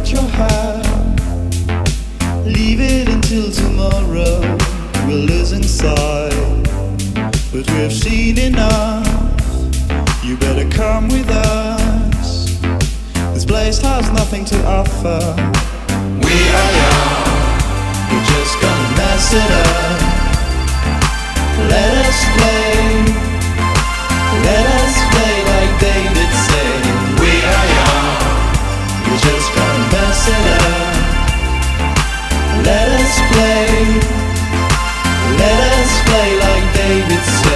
out your heart. Leave it until tomorrow. We'll lose inside. But we've seen enough. You better come with us. This place has nothing to offer. We are young. We're just gonna mess it up. Let us play. Let us play. Let us play like David.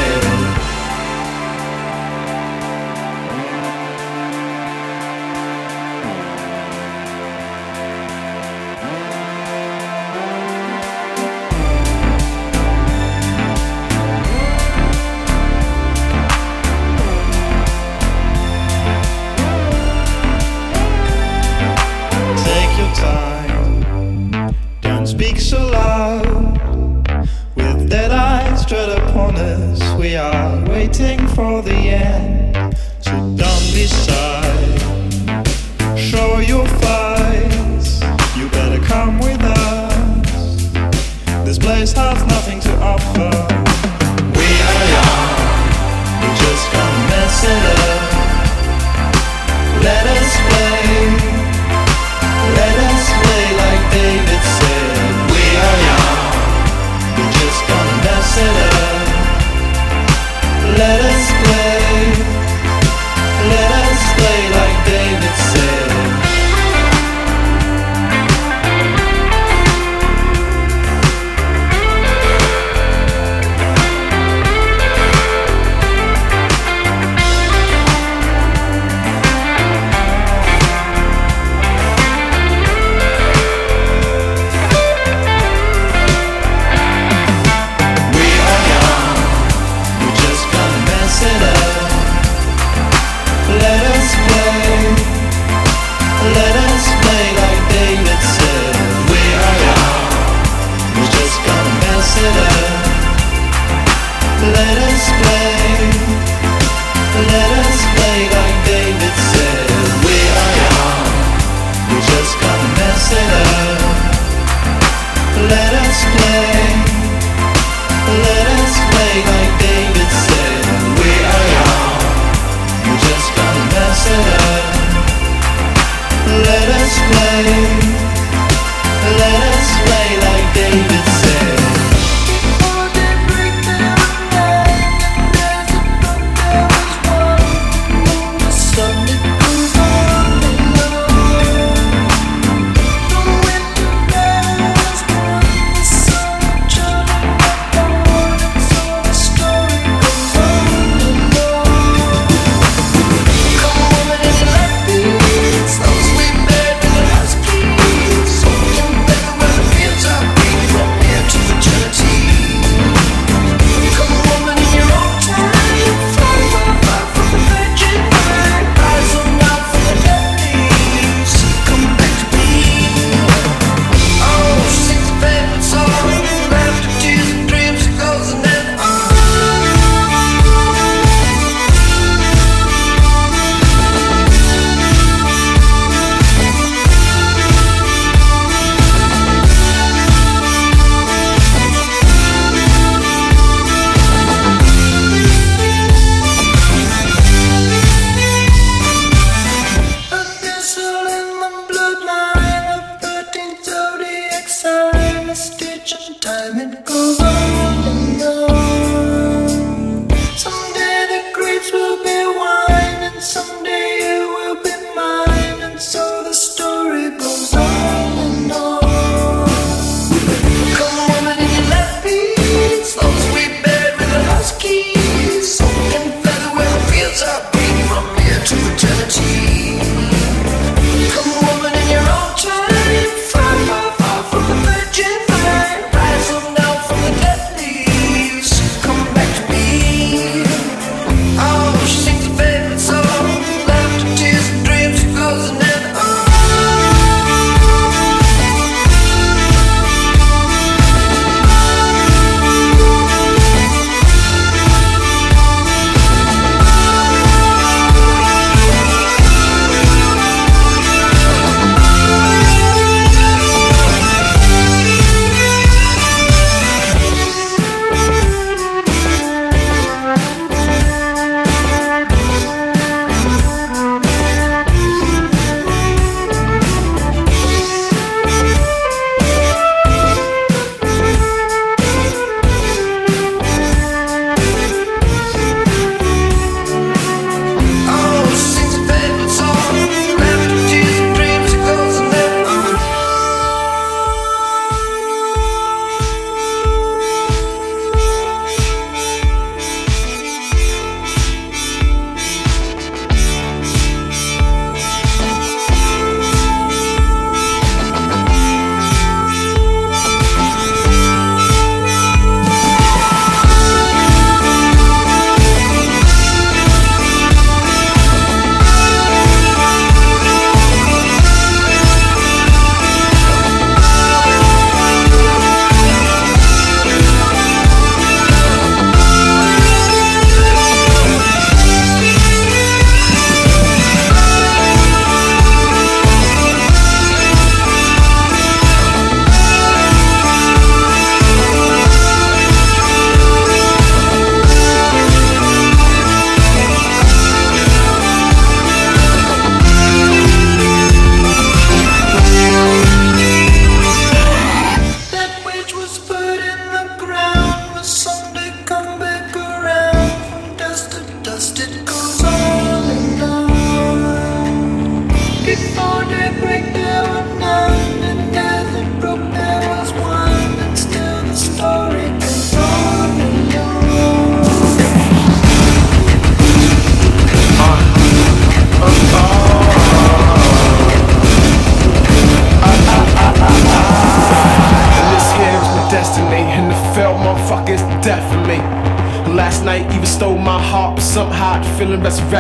the end. So don't be shy. stitch and time and go on.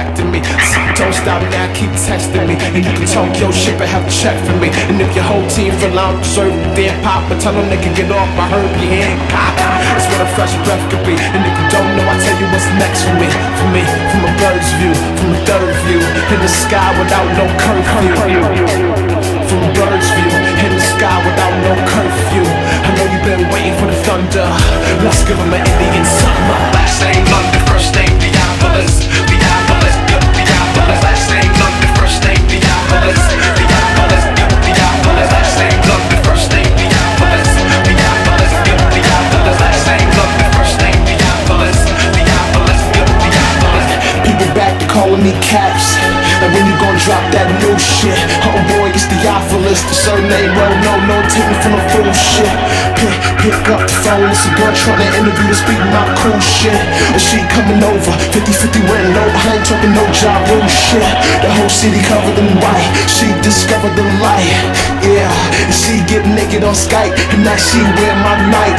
Me. Don't stop now, keep testing me. And you can talk your shit, but have a check for me. And if your whole team feel I don't deserve damn pop, but tell them they can get off. I heard your hand cocked. That's what a fresh breath could be. And if you don't know, I tell you what's next for me. For me, from a bird's view, from a third view, in the sky without no curfew. From a bird's view, in the sky without no curfew. I know you've been waiting for the thunder. Let's give them an Indian summer. Last name London, first name Theophilus. Me caps. And when you gon' drop that new shit? Oh boy, it's Theophilus, the surname well no, no, take me from the full shit. Pick, pick up the phone, it's a girl trying to interview to speak my cool shit. And she coming over, 50-50 went no, I ain't talking no job rule shit. The whole city covered in white, she discovered the light. Yeah, and she get naked on Skype, and now she wear my night.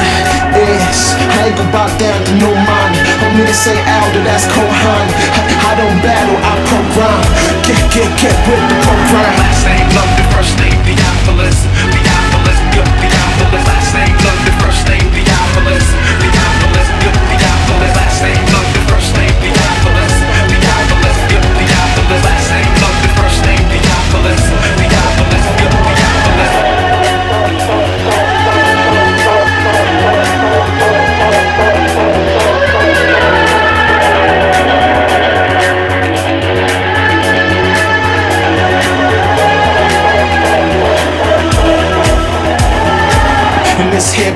Yes, I ain't gon' bow down to no money. Gonna say Aldo, that's Kohan. I, I don't battle, I program. Get, get, get with the program. Last name London, first name Theophilus. Theophilus, good Theophilus. Last name London, first name. Theophilus,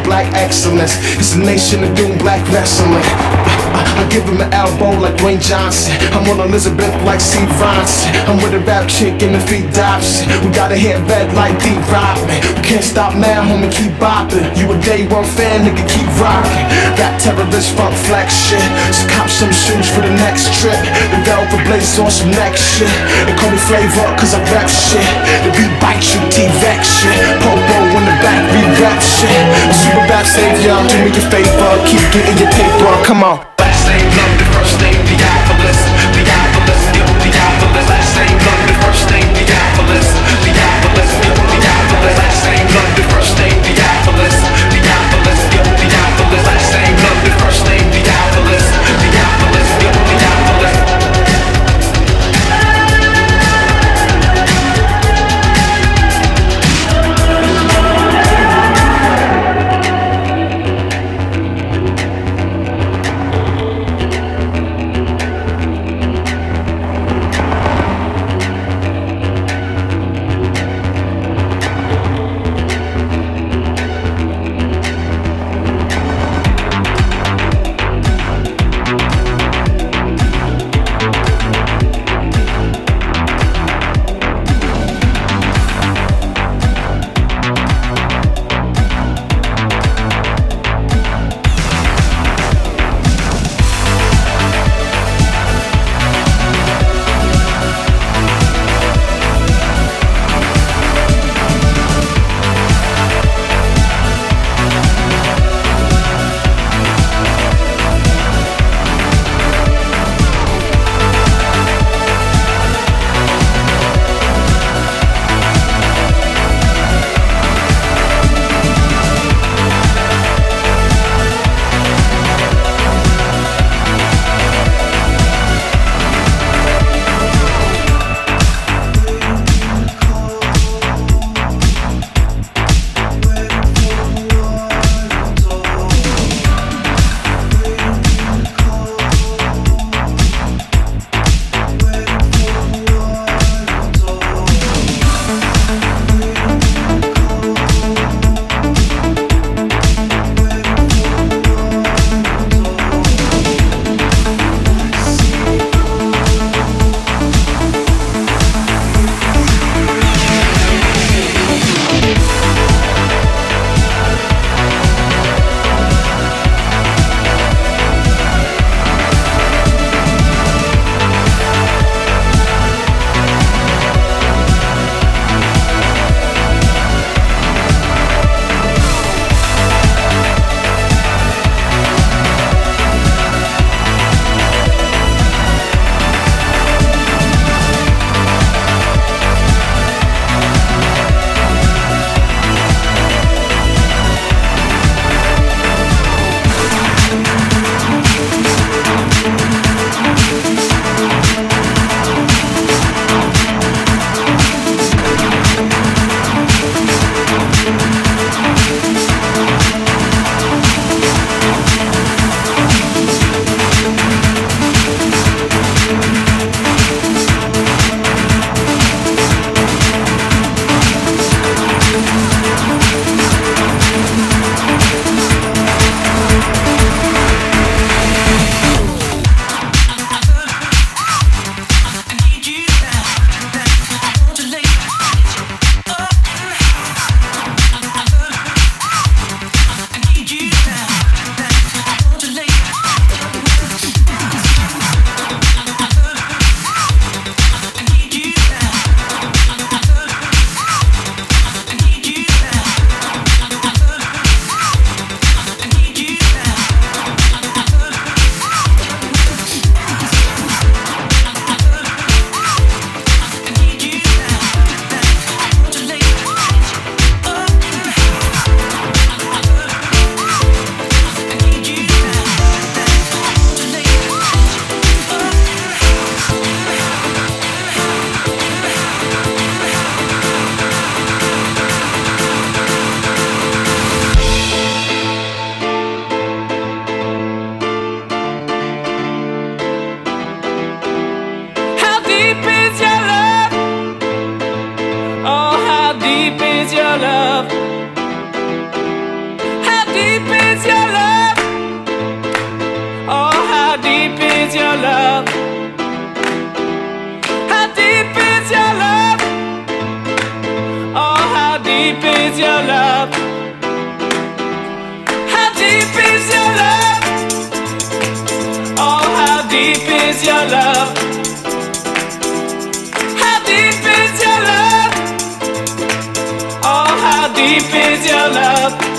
black excellence. It's a nation of doom black wrestling. I give him an elbow like Dwayne Johnson. I'm on Elizabeth like C. Ronson. I'm with a rap chick in the feet Dobson. We got a head red like D Rodman. We can't stop now, homie, keep bopping. You a day one fan, nigga, keep rocking. Rap terrorist, funk flex shit. So cop some shoes for the next trip. The velvet blaze on some next shit. They call me Flavor cause I rap shit. The beat bite you, T-Vex shit. Popo in the back, we rap shit. Super rap savior, do me a favor. Keep getting your paper, come on is your love? How deep is your love? Oh, how deep is your love?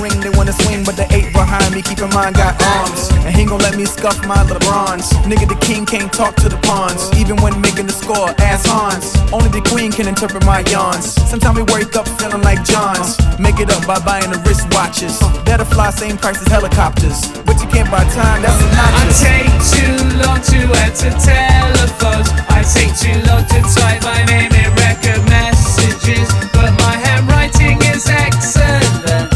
ring, they wanna swing, but the eight behind me, keep in mind, got arms. And he gon' let me scuff my LeBrons. Nigga, the king can't talk to the pawns. Even when making the score, ass Hans. Only the queen can interpret my yawns. Sometimes we wake up feeling like Johns. Make it up by buying the wristwatches. Better fly, same price as helicopters. But you can't buy time, that's obnoxious. I take too long to answer telephones. I take too long to type my name in record messages. But my handwriting is excellent.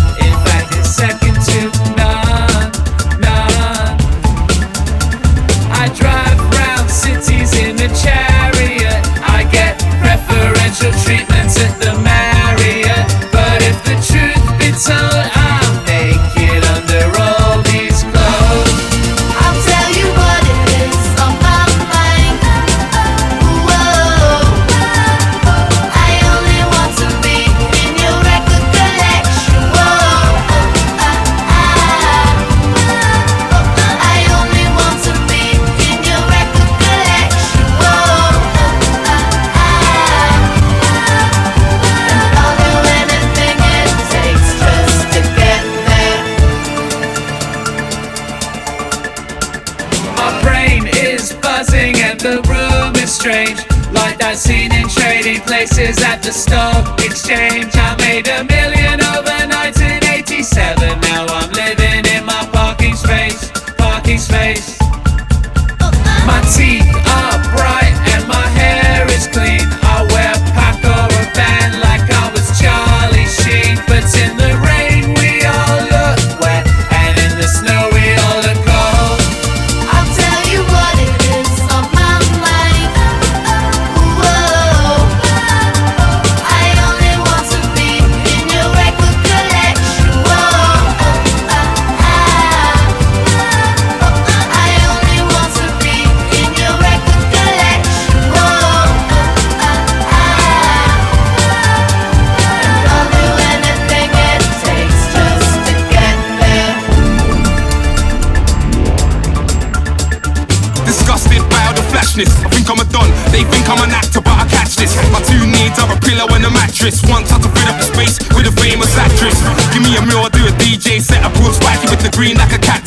Places at the stock exchange. I made a million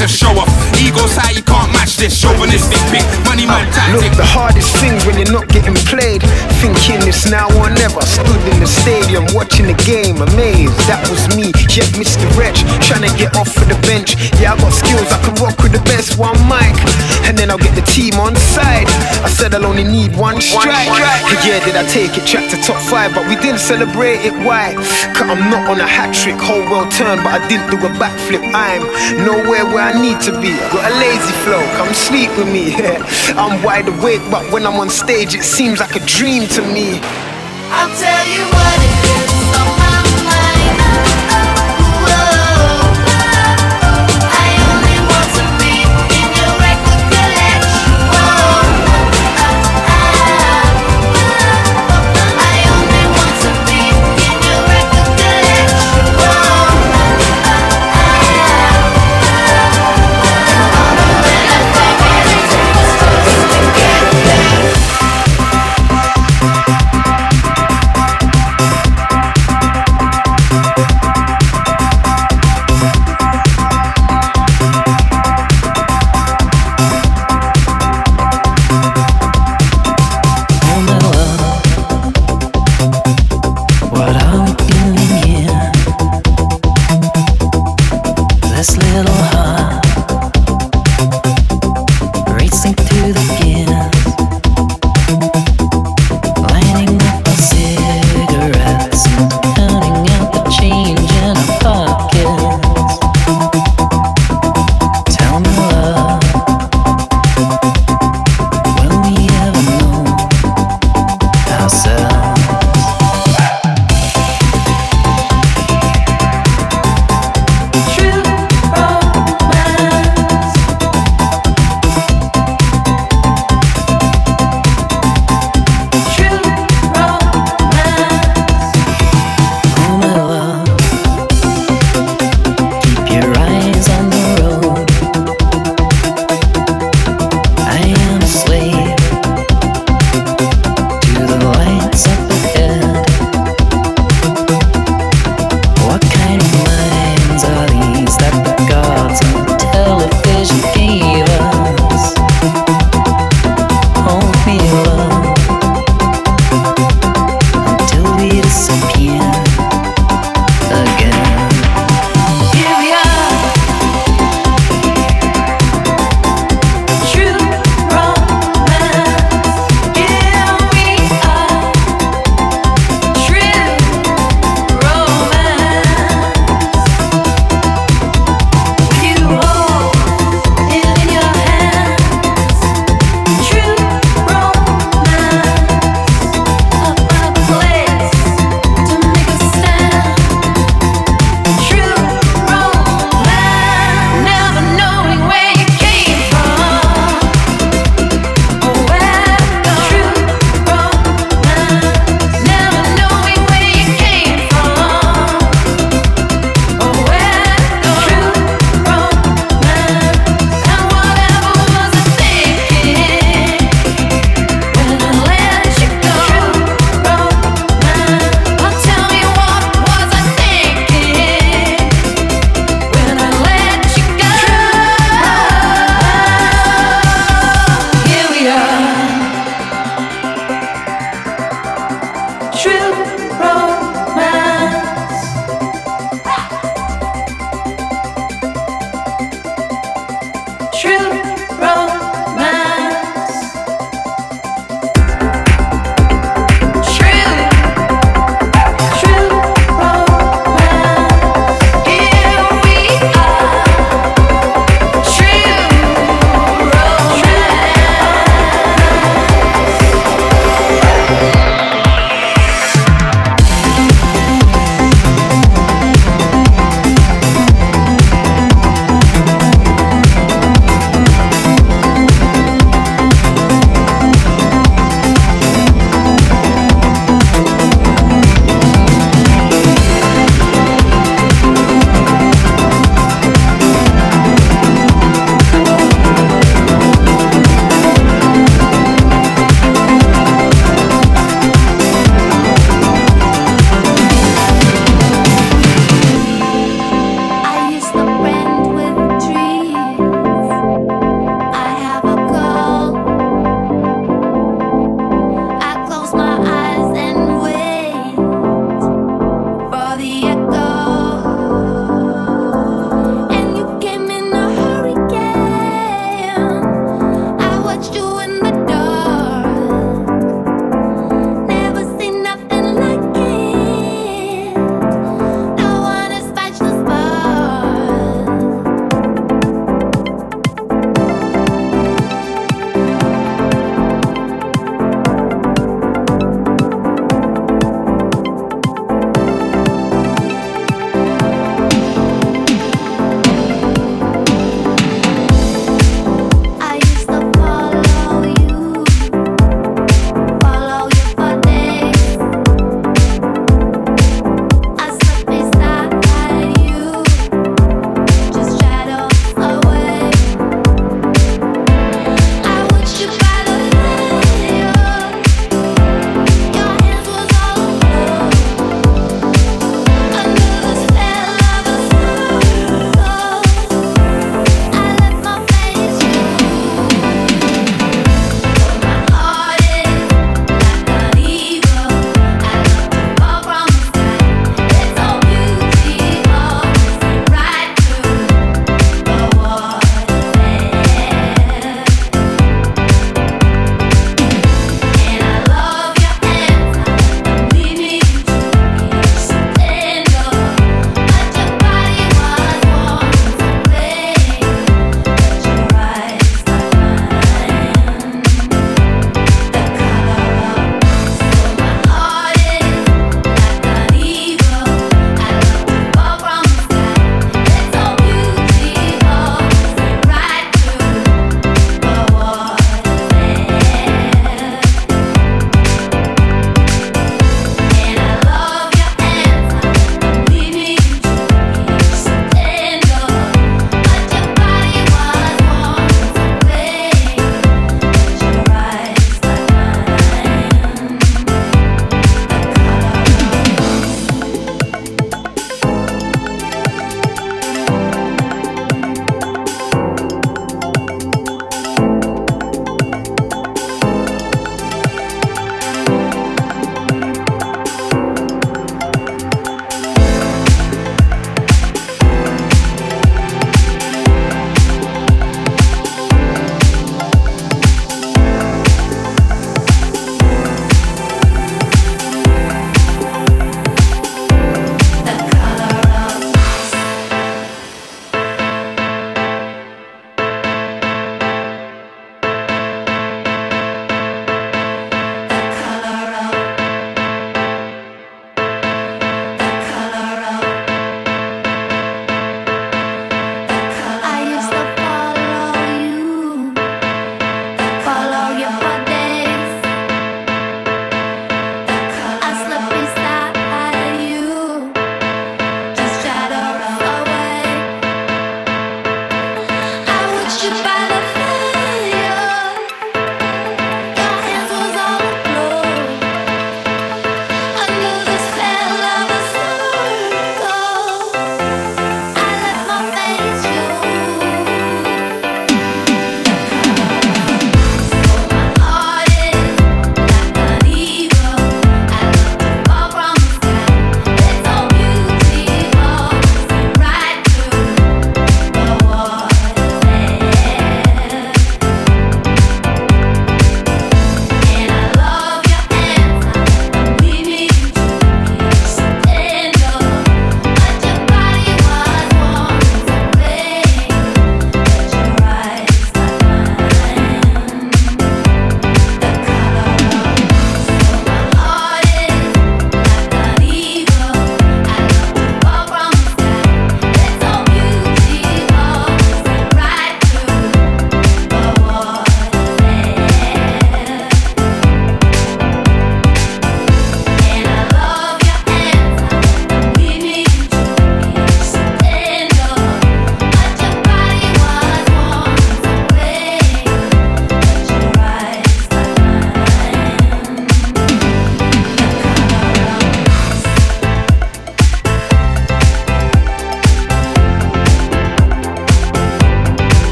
green like a cactus. Show off. Ego's high, you can't match this. Chauvinistic pick, money man tactic. Look, the hardest things when you're not getting played. Thinking it's now or never. Stood in the stadium watching the game, amazed. That was me. Yet Mr. Wretch, trying to get off of the bench. Yeah, I got skills, I can rock with the best one mic. And then I'll get the team on side. I said I'll only need one strike. Yeah, did I take it track to top five? But we didn't celebrate it. Why? Cause I'm not on a hat trick, whole world turn, but I didn't do a backflip. I'm nowhere where I need to be. Got a lazy flow, come sleep with me. I'm wide awake, but when I'm on stage, it seems like a dream to me. I'll tell you what